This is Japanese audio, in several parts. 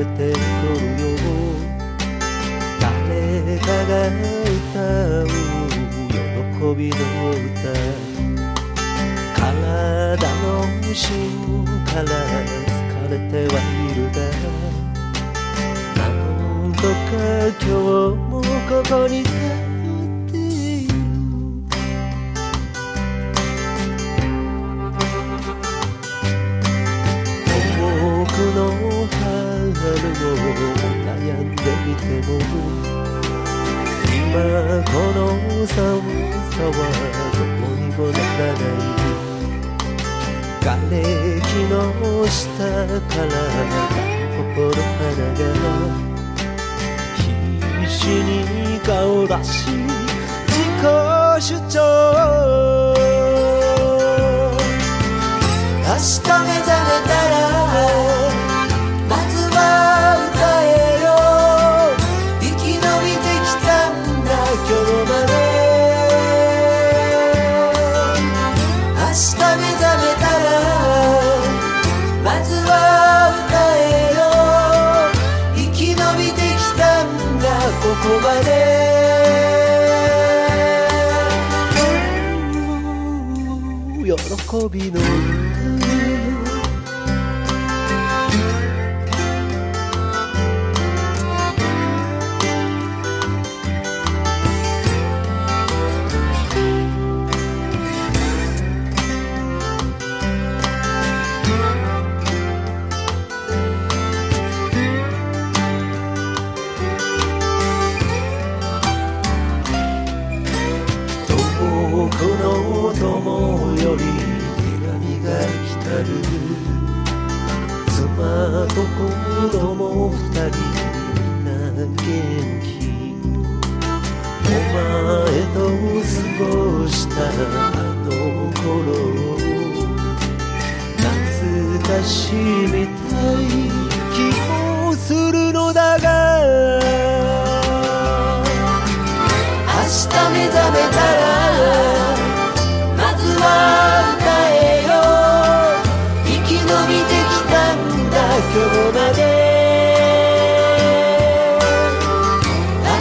えてくるよ。誰かが歌う喜びの歌体の芯から疲れてはいるがなんとか今日もここにいてんでいても今この寒さはどこにもならない。瓦礫の下から心花が必死に顔出し。喜びの歌遠くの友よりたる。妻と子供二人みんな元気。お前と過ごしたあの頃懐かしみたい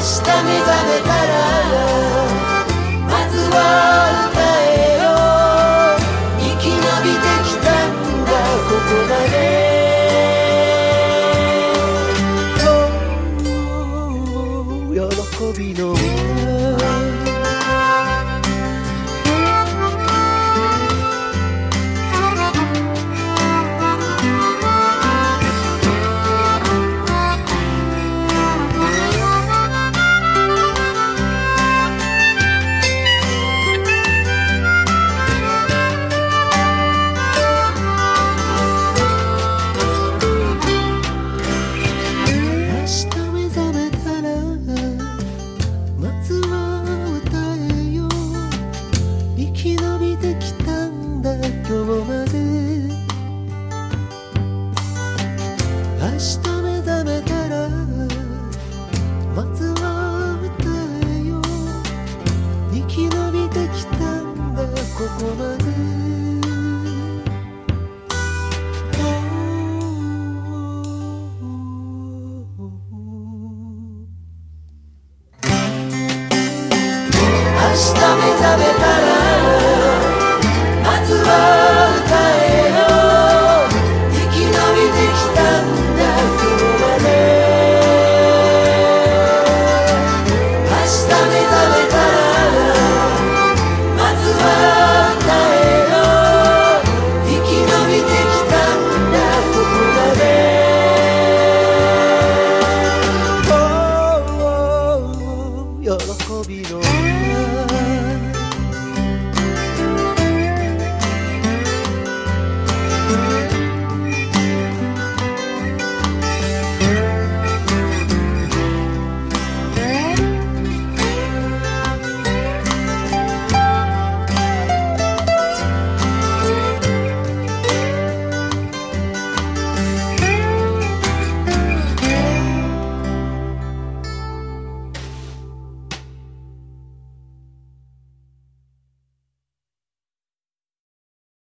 Stamina, tell better sabe